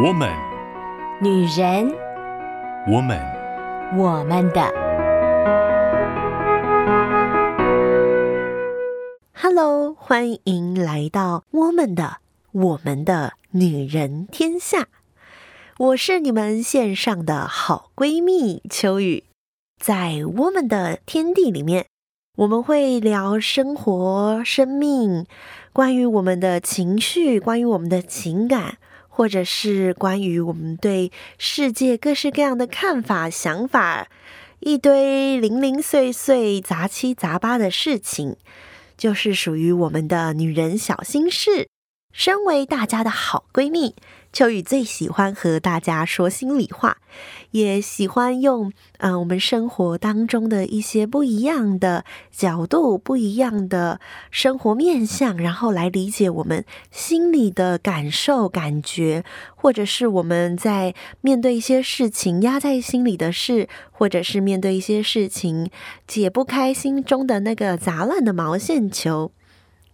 我们，女人，我们，我们的。Hello，欢迎来到我们的我们的女人天下。我是你们线上的好闺蜜秋雨，在我们的天地里面，我们会聊生活、生命，关于我们的情绪，关于我们的情感，或者是关于我们对世界各式各样的看法、想法，一堆零零碎碎、杂七杂八的事情，就是属于我们的女人小心事。身为大家的好闺蜜，秋雨最喜欢和大家说心里话，也喜欢用嗯、我们生活当中的一些不一样的角度、不一样的生活面向，然后来理解我们心里的感受、感觉，或者是我们在面对一些事情压在心里的事，或者是面对一些事情解不开心中的那个杂乱的毛线球。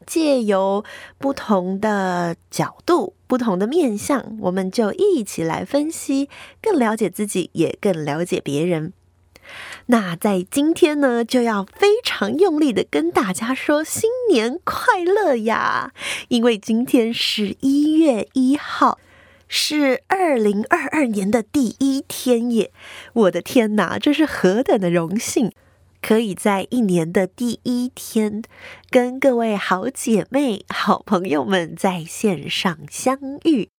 借由不同的角度、不同的面相，我们就一起来分析，更了解自己，也更了解别人。那在今天呢，就要非常用力的跟大家说新年快乐呀！因为今天是一月一号，是二零二二年的第一天耶！我的天哪，这是何等的荣幸！可以在一年的第一天，跟各位好姐妹、好朋友们在线上相遇。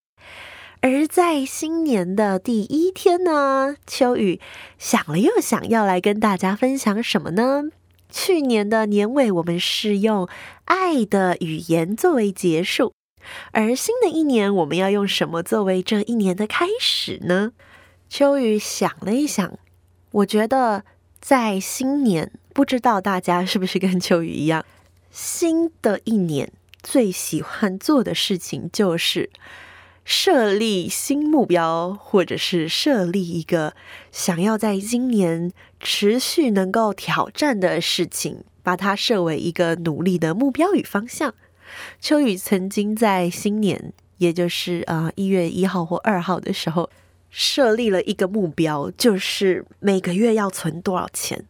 而在新年的第一天呢，秋雨想了又想，要来跟大家分享什么呢？去年的年尾，我们是用爱的语言作为结束，而新的一年，我们要用什么作为这一年的开始呢？秋雨想了一想，我觉得。在新年，不知道大家是不是跟秋雨一样，新的一年最喜欢做的事情就是设立新目标，或者是设立一个想要在今年持续能够挑战的事情，把它设为一个努力的目标与方向。秋雨曾经在新年，也就是啊一月一号或二号的时候。设立了一个目标，就是每个月要存多少钱。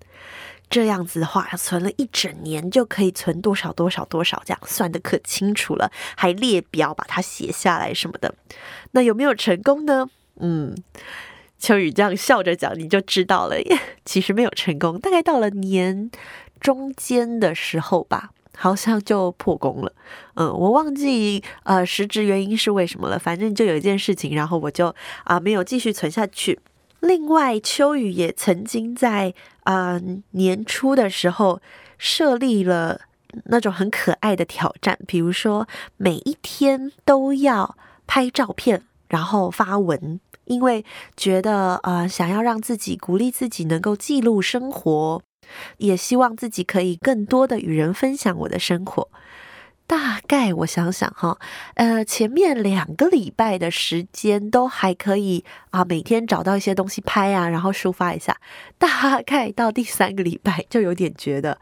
这样子的话，存了一整年就可以存多少多少多少，这样算得可清楚了，还列表把它写下来什么的。那有没有成功呢？嗯，秋雨这样笑着讲，你就知道了耶。其实没有成功，大概到了年中间的时候吧。好像就破功了，嗯，我忘记呃实质原因是为什么了。反正就有一件事情，然后我就啊、没有继续存下去。另外，秋雨也曾经在啊、年初的时候设立了那种很可爱的挑战，比如说每一天都要拍照片，然后发文，因为觉得呃想要让自己鼓励自己能够记录生活。也希望自己可以更多的与人分享我的生活。大概我想想哈，呃，前面两个礼拜的时间都还可以啊，每天找到一些东西拍啊，然后抒发一下。大概到第三个礼拜就有点觉得，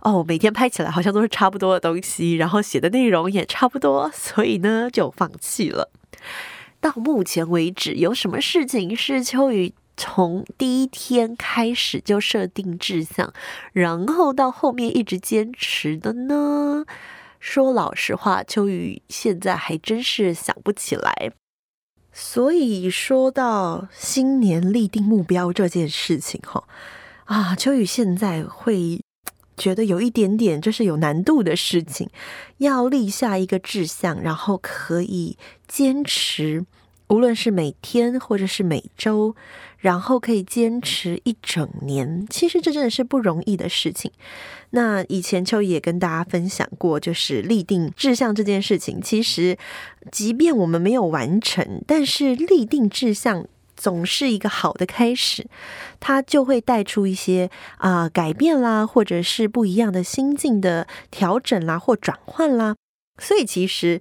哦，每天拍起来好像都是差不多的东西，然后写的内容也差不多，所以呢就放弃了。到目前为止，有什么事情是秋雨从第一天开始就设定志向，然后到后面一直坚持的呢？说老实话，秋雨现在还真是想不起来。所以说到新年立定目标这件事情，哈啊，秋雨现在会觉得有一点点就是有难度的事情，要立下一个志向，然后可以坚持。无论是每天或者是每周，然后可以坚持一整年，其实这真的是不容易的事情。那以前秋雨也跟大家分享过，就是立定志向这件事情，其实即便我们没有完成，但是立定志向总是一个好的开始，它就会带出一些啊、改变啦，或者是不一样的心境的调整啦，或转换啦。所以其实。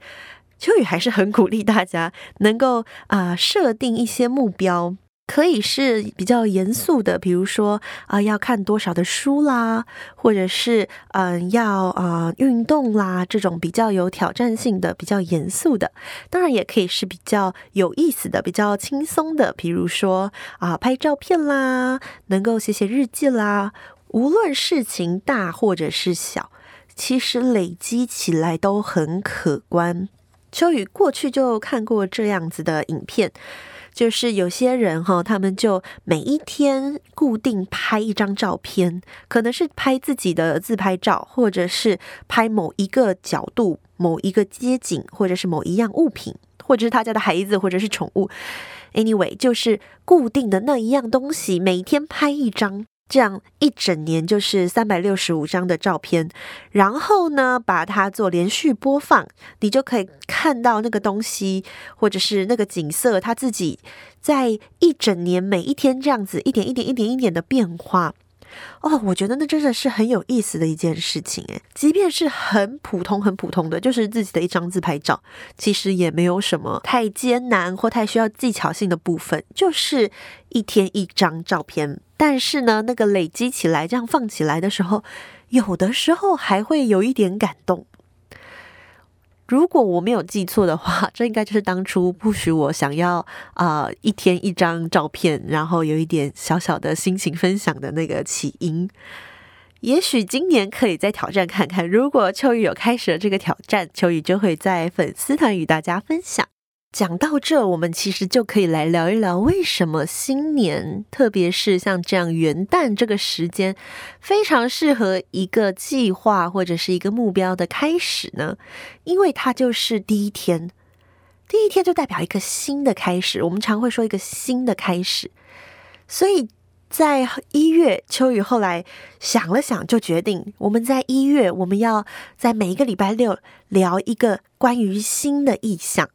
秋雨还是很鼓励大家能够啊、设定一些目标，可以是比较严肃的，比如说啊、要看多少的书啦，或者是嗯、要啊、运动啦，这种比较有挑战性的、比较严肃的。当然，也可以是比较有意思的、比较轻松的，比如说啊、拍照片啦，能够写写日记啦。无论事情大或者是小，其实累积起来都很可观。秋雨过去就看过这样子的影片。就是有些人哈，他们就每一天固定拍一张照片，可能是拍自己的自拍照，或者是拍某一个角度、某一个街景，或者是某一样物品，或者是他家的孩子，或者是宠物。Anyway，就是固定的那一样东西，每天拍一张。这样一整年就是三百六十五张的照片，然后呢，把它做连续播放，你就可以看到那个东西或者是那个景色，它自己在一整年每一天这样子一点一点一点一点的变化。哦，我觉得那真的是很有意思的一件事情诶，即便是很普通很普通的，就是自己的一张自拍照，其实也没有什么太艰难或太需要技巧性的部分，就是一天一张照片。但是呢，那个累积起来，这样放起来的时候，有的时候还会有一点感动。如果我没有记错的话，这应该就是当初不许我想要啊、一天一张照片，然后有一点小小的心情分享的那个起因。也许今年可以再挑战看看，如果秋雨有开始了这个挑战，秋雨就会在粉丝团与大家分享。讲到这，我们其实就可以来聊一聊，为什么新年，特别是像这样元旦这个时间，非常适合一个计划或者是一个目标的开始呢？因为它就是第一天，第一天就代表一个新的开始。我们常会说一个新的开始，所以在一月，秋雨后来想了想，就决定我们在一月，我们要在每一个礼拜六聊一个关于新的意象。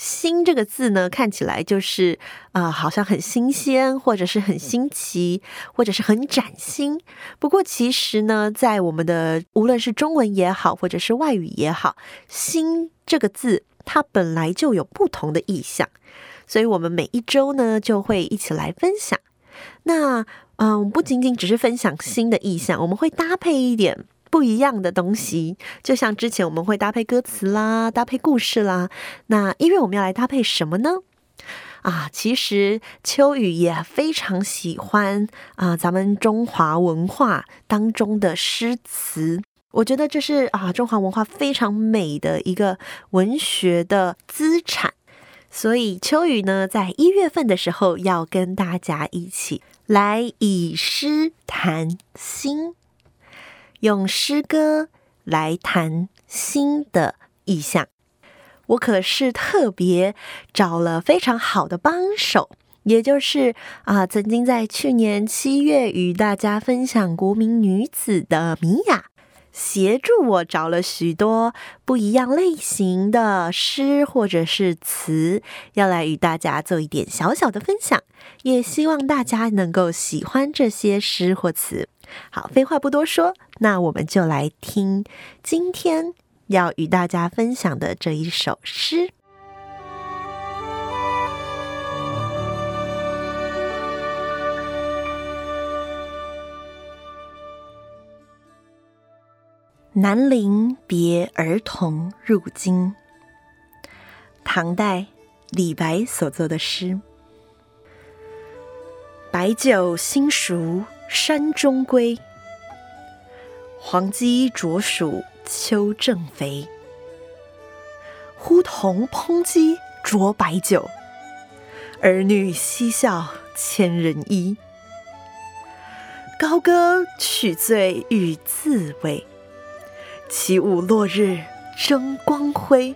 新这个字呢，看起来就是啊、呃，好像很新鲜，或者是很新奇，或者是很崭新。不过其实呢，在我们的无论是中文也好，或者是外语也好，新这个字它本来就有不同的意象，所以我们每一周呢就会一起来分享。那嗯、呃，不仅仅只是分享新的意象，我们会搭配一点。不一样的东西，就像之前我们会搭配歌词啦，搭配故事啦。那因为我们要来搭配什么呢？啊，其实秋雨也非常喜欢啊，咱们中华文化当中的诗词。我觉得这是啊，中华文化非常美的一个文学的资产。所以秋雨呢，在一月份的时候，要跟大家一起来以诗谈心。用诗歌来谈新的意象，我可是特别找了非常好的帮手，也就是啊，曾经在去年七月与大家分享国民女子的米娅，协助我找了许多不一样类型的诗或者是词，要来与大家做一点小小的分享，也希望大家能够喜欢这些诗或词。好，废话不多说，那我们就来听今天要与大家分享的这一首诗。南陵别儿童入京，唐代李白所作的诗。白酒新熟山中归，黄鸡啄黍秋正肥。呼童烹鸡酌白酒，儿女嬉笑千人衣。高歌取醉欲自慰，起舞落日争光辉。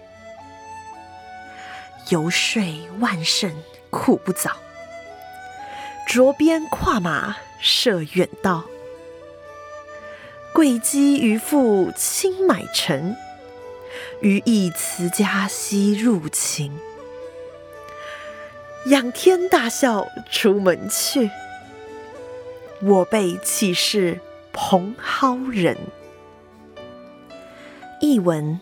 游说万甚苦不早，着鞭跨马涉远道。贵姬渔父亲买臣，余亦辞家西入秦。仰天大笑出门去，我辈岂是蓬蒿人。译文：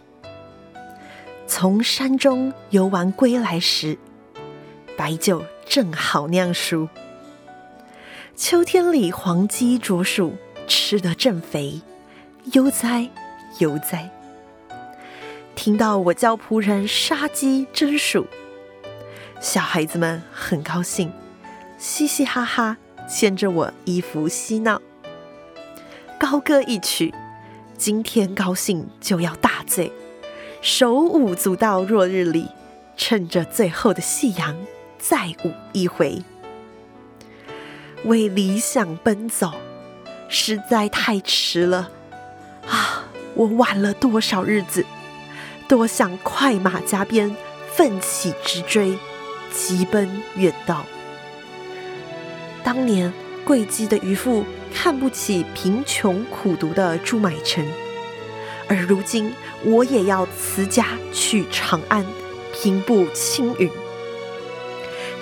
从山中游玩归来时，白酒正好酿熟。秋天里黄鸡啄黍，吃得正肥，悠哉悠哉。听到我教仆人杀鸡蒸鼠，小孩子们很高兴，嘻嘻哈哈牵着我衣服嬉闹。高歌一曲，今天高兴就要大醉，手舞足蹈落日里，趁着最后的夕阳再舞一回。为理想奔走，实在太迟了啊！我晚了多少日子？多想快马加鞭，奋起直追，急奔远道。当年贵姬的渔父看不起贫穷苦读的朱买臣，而如今我也要辞家去长安，平步青云，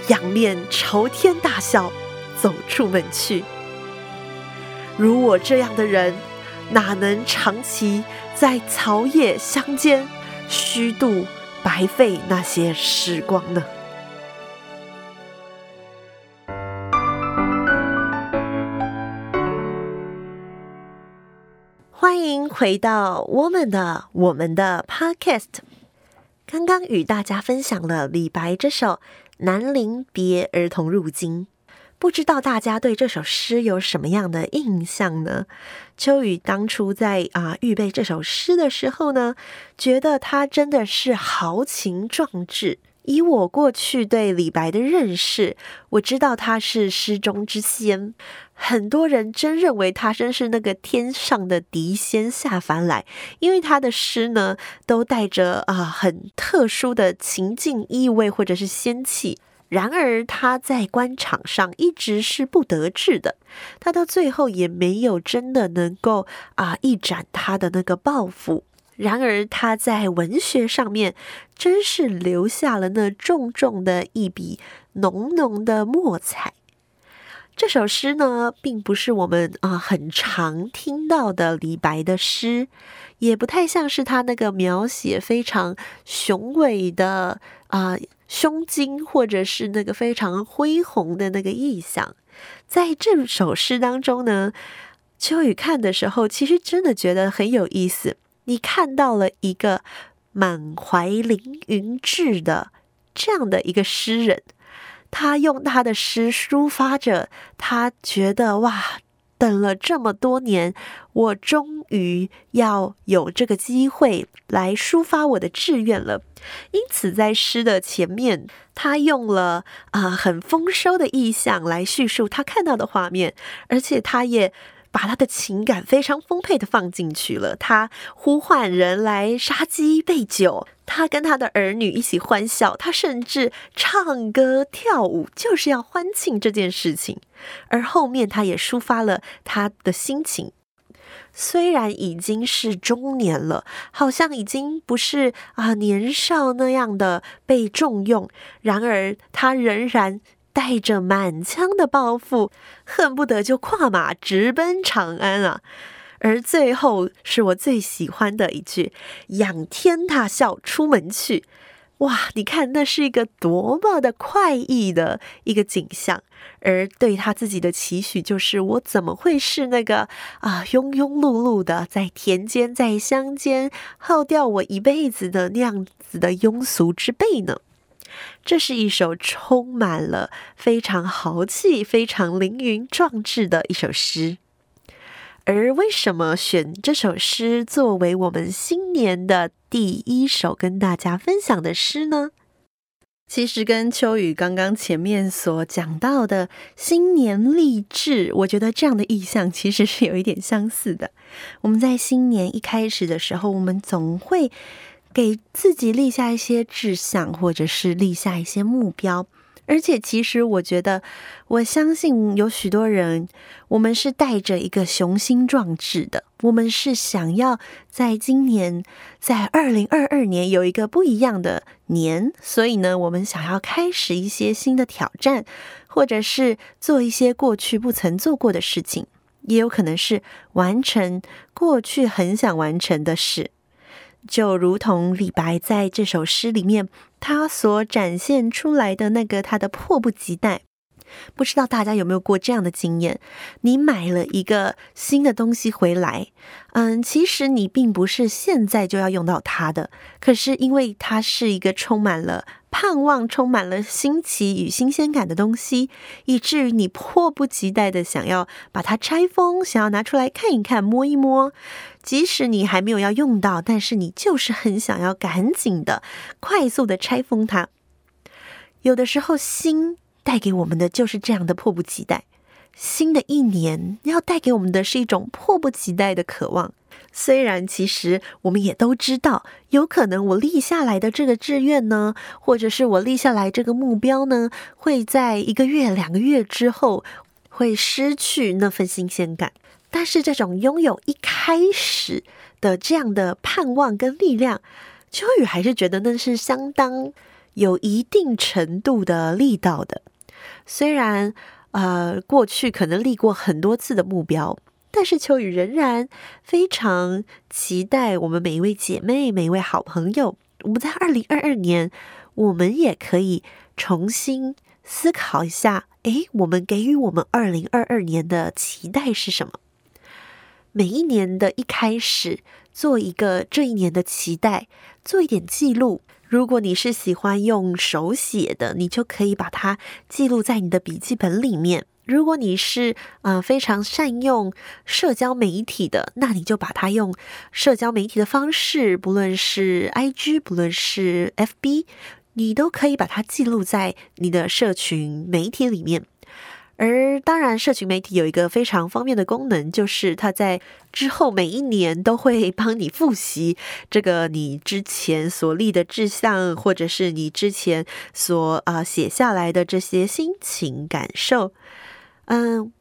仰面朝天大笑。走出门去，如我这样的人，哪能长期在草野乡间虚度白费那些时光呢？欢迎回到我们的我们的 Podcast。刚刚与大家分享了李白这首《南临别儿童入京》。不知道大家对这首诗有什么样的印象呢？秋雨当初在啊、预备这首诗的时候呢，觉得他真的是豪情壮志。以我过去对李白的认识，我知道他是诗中之仙。很多人真认为他真是那个天上的谪仙下凡来，因为他的诗呢都带着啊、很特殊的情境意味或者是仙气。然而他在官场上一直是不得志的，他到最后也没有真的能够啊一展他的那个抱负。然而他在文学上面真是留下了那重重的一笔浓浓的墨彩。这首诗呢，并不是我们啊很常听到的李白的诗，也不太像是他那个描写非常雄伟的啊。胸襟，或者是那个非常恢宏的那个意象，在这首诗当中呢，秋雨看的时候，其实真的觉得很有意思。你看到了一个满怀凌云志的这样的一个诗人，他用他的诗抒发着他觉得哇。等了这么多年，我终于要有这个机会来抒发我的志愿了。因此，在诗的前面，他用了啊、很丰收的意象来叙述他看到的画面，而且他也。把他的情感非常丰沛的放进去了。他呼唤人来杀鸡备酒，他跟他的儿女一起欢笑，他甚至唱歌跳舞，就是要欢庆这件事情。而后面他也抒发了他的心情，虽然已经是中年了，好像已经不是啊年少那样的被重用，然而他仍然。带着满腔的抱负，恨不得就跨马直奔长安啊！而最后是我最喜欢的一句：“仰天大笑出门去。”哇，你看那是一个多么的快意的一个景象。而对他自己的期许就是：我怎么会是那个啊庸庸碌碌的在田间在乡间耗掉我一辈子的那样子的庸俗之辈呢？这是一首充满了非常豪气、非常凌云壮志的一首诗。而为什么选这首诗作为我们新年的第一首跟大家分享的诗呢？其实跟秋雨刚刚前面所讲到的新年励志，我觉得这样的意象其实是有一点相似的。我们在新年一开始的时候，我们总会。给自己立下一些志向，或者是立下一些目标，而且其实我觉得，我相信有许多人，我们是带着一个雄心壮志的，我们是想要在今年，在二零二二年有一个不一样的年，所以呢，我们想要开始一些新的挑战，或者是做一些过去不曾做过的事情，也有可能是完成过去很想完成的事。就如同李白在这首诗里面，他所展现出来的那个他的迫不及待。不知道大家有没有过这样的经验？你买了一个新的东西回来，嗯，其实你并不是现在就要用到它的，可是因为它是一个充满了盼望、充满了新奇与新鲜感的东西，以至于你迫不及待的想要把它拆封，想要拿出来看一看、摸一摸。即使你还没有要用到，但是你就是很想要赶紧的、快速的拆封它。有的时候心。带给我们的就是这样的迫不及待。新的一年要带给我们的是一种迫不及待的渴望。虽然其实我们也都知道，有可能我立下来的这个志愿呢，或者是我立下来这个目标呢，会在一个月、两个月之后会失去那份新鲜感。但是这种拥有一开始的这样的盼望跟力量，秋雨还是觉得那是相当有一定程度的力道的。虽然，呃，过去可能立过很多次的目标，但是秋雨仍然非常期待我们每一位姐妹、每一位好朋友，我们在二零二二年，我们也可以重新思考一下，诶，我们给予我们二零二二年的期待是什么？每一年的一开始，做一个这一年的期待，做一点记录。如果你是喜欢用手写的，你就可以把它记录在你的笔记本里面。如果你是呃非常善用社交媒体的，那你就把它用社交媒体的方式，不论是 IG，不论是 FB，你都可以把它记录在你的社群媒体里面。而当然，社群媒体有一个非常方便的功能，就是它在之后每一年都会帮你复习这个你之前所立的志向，或者是你之前所啊写下来的这些心情感受。嗯，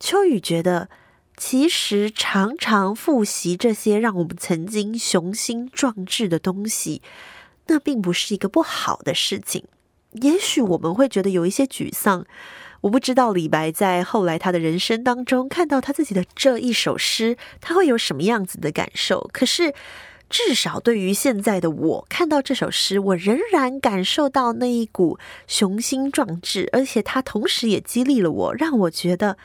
秋雨觉得，其实常常复习这些让我们曾经雄心壮志的东西，那并不是一个不好的事情。也许我们会觉得有一些沮丧。我不知道李白在后来他的人生当中看到他自己的这一首诗，他会有什么样子的感受？可是至少对于现在的我，看到这首诗，我仍然感受到那一股雄心壮志，而且它同时也激励了我，让我觉得，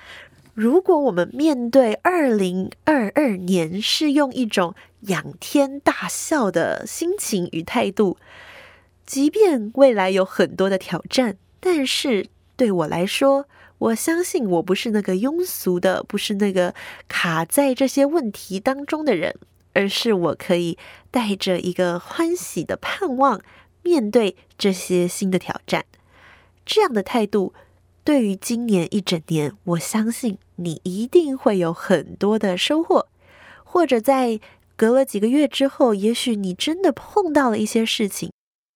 如果我们面对二零二二年是用一种仰天大笑的心情与态度，即便未来有很多的挑战，但是。对我来说，我相信我不是那个庸俗的，不是那个卡在这些问题当中的人，而是我可以带着一个欢喜的盼望，面对这些新的挑战。这样的态度，对于今年一整年，我相信你一定会有很多的收获，或者在隔了几个月之后，也许你真的碰到了一些事情。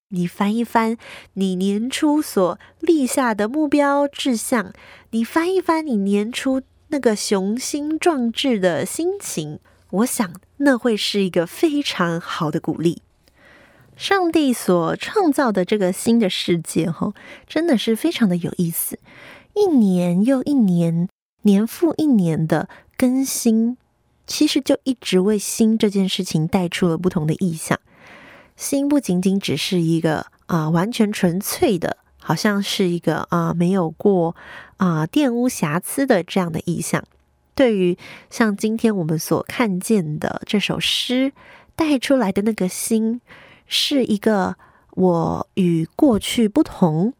你翻一翻你年初所立下的目标志向，你翻一翻你年初那个雄心壮志的心情，我想那会是一个非常好的鼓励。上帝所创造的这个新的世界，哈，真的是非常的有意思。一年又一年，年复一年的更新，其实就一直为新这件事情带出了不同的意象。新不仅仅只是一个啊、完全纯粹的，好像是一个啊、没有过啊、玷污瑕疵的这样的意象。对于像今天我们所看见的这首诗带出来的那个新，是一个我与过去不同。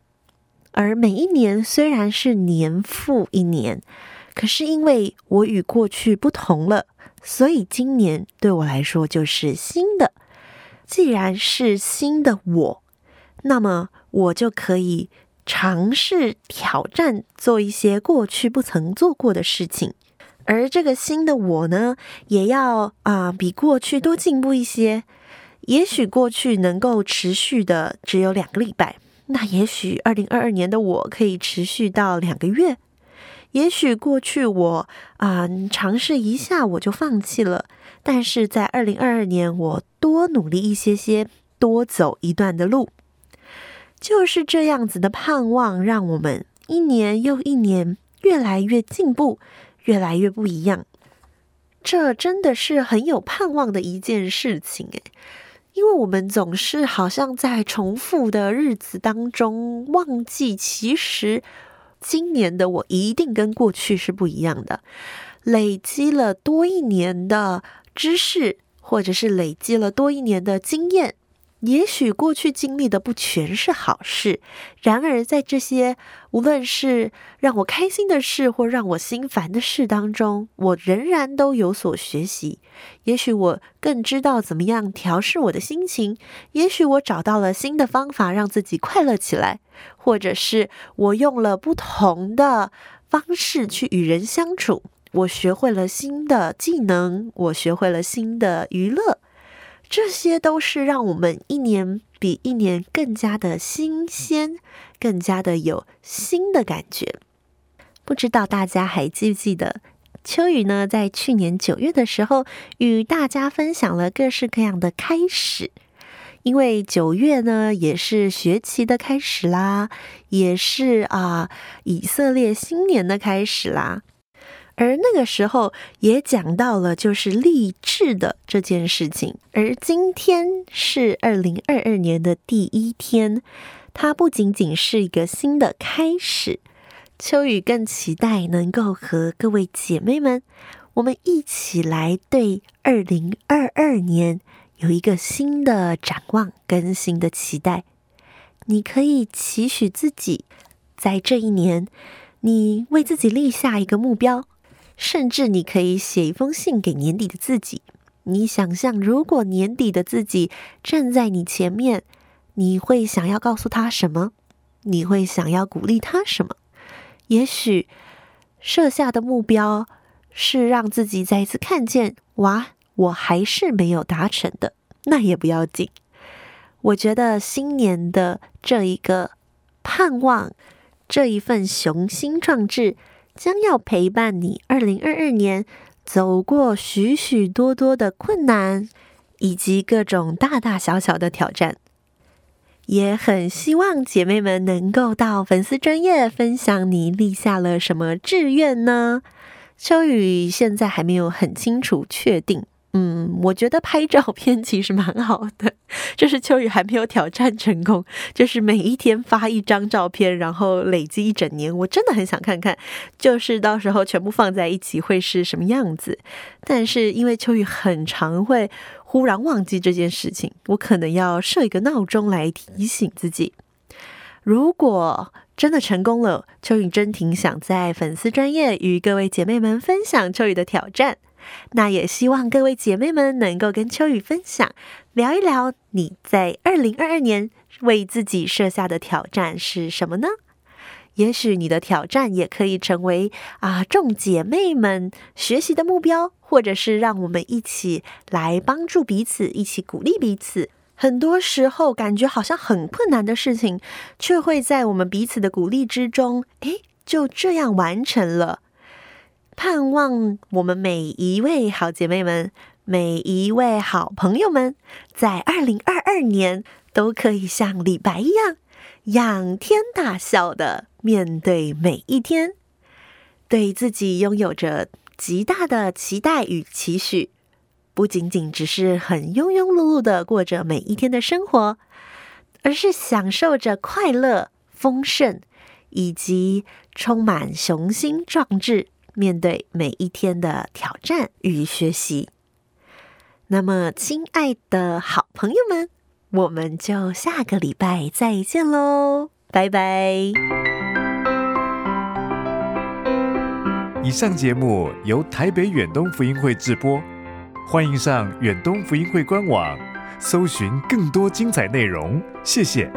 而每一年虽然是年复一年，可是因为我与过去不同了，所以今年对我来说就是新的。既然是新的我，那么我就可以尝试挑战做一些过去不曾做过的事情，而这个新的我呢，也要啊、比过去多进步一些。也许过去能够持续的只有两个礼拜，那也许二零二二年的我可以持续到两个月。也许过去我啊、尝试一下我就放弃了。但是在二零二二年，我多努力一些些，多走一段的路，就是这样子的盼望，让我们一年又一年越来越进步，越来越不一样。这真的是很有盼望的一件事情诶。因为我们总是好像在重复的日子当中忘记，其实今年的我一定跟过去是不一样的，累积了多一年的知识，或者是累积了多一年的经验。也许过去经历的不全是好事，然而在这些无论是让我开心的事或让我心烦的事当中，我仍然都有所学习。也许我更知道怎么样调试我的心情，也许我找到了新的方法让自己快乐起来，或者是我用了不同的方式去与人相处，我学会了新的技能，我学会了新的娱乐。这些都是让我们一年比一年更加的新鲜，更加的有新的感觉。不知道大家还记不记得，秋雨呢，在去年九月的时候，与大家分享了各式各样的开始。因为九月呢，也是学期的开始啦，也是啊，以色列新年的开始啦。而那个时候也讲到了，就是励志的这件事情。而今天是二零二二年的第一天，它不仅仅是一个新的开始。秋雨更期待能够和各位姐妹们，我们一起来对二零二二年有一个新的展望跟新的期待。你可以期许自己，在这一年，你为自己立下一个目标。甚至你可以写一封信给年底的自己。你想象，如果年底的自己站在你前面，你会想要告诉他什么？你会想要鼓励他什么？也许设下的目标是让自己再一次看见，哇，我还是没有达成的，那也不要紧。我觉得新年的这一个盼望，这一份雄心壮志。将要陪伴你二零二二年走过许许多多的困难，以及各种大大小小的挑战。也很希望姐妹们能够到粉丝专业分享你立下了什么志愿呢？秋雨现在还没有很清楚确定。嗯，我觉得拍照片其实蛮好的。就是秋雨还没有挑战成功，就是每一天发一张照片，然后累积一整年。我真的很想看看，就是到时候全部放在一起会是什么样子。但是因为秋雨很常会忽然忘记这件事情，我可能要设一个闹钟来提醒自己。如果真的成功了，秋雨真挺想在粉丝专业与各位姐妹们分享秋雨的挑战。那也希望各位姐妹们能够跟秋雨分享，聊一聊你在二零二二年为自己设下的挑战是什么呢？也许你的挑战也可以成为啊众姐妹们学习的目标，或者是让我们一起来帮助彼此，一起鼓励彼此。很多时候感觉好像很困难的事情，却会在我们彼此的鼓励之中，诶，就这样完成了。盼望我们每一位好姐妹们，每一位好朋友们，在二零二二年都可以像李白一样，仰天大笑的面对每一天，对自己拥有着极大的期待与期许，不仅仅只是很庸庸碌碌的过着每一天的生活，而是享受着快乐、丰盛以及充满雄心壮志。面对每一天的挑战与学习，那么，亲爱的好朋友们，我们就下个礼拜再见喽，拜拜！以上节目由台北远东福音会制播，欢迎上远东福音会官网，搜寻更多精彩内容。谢谢。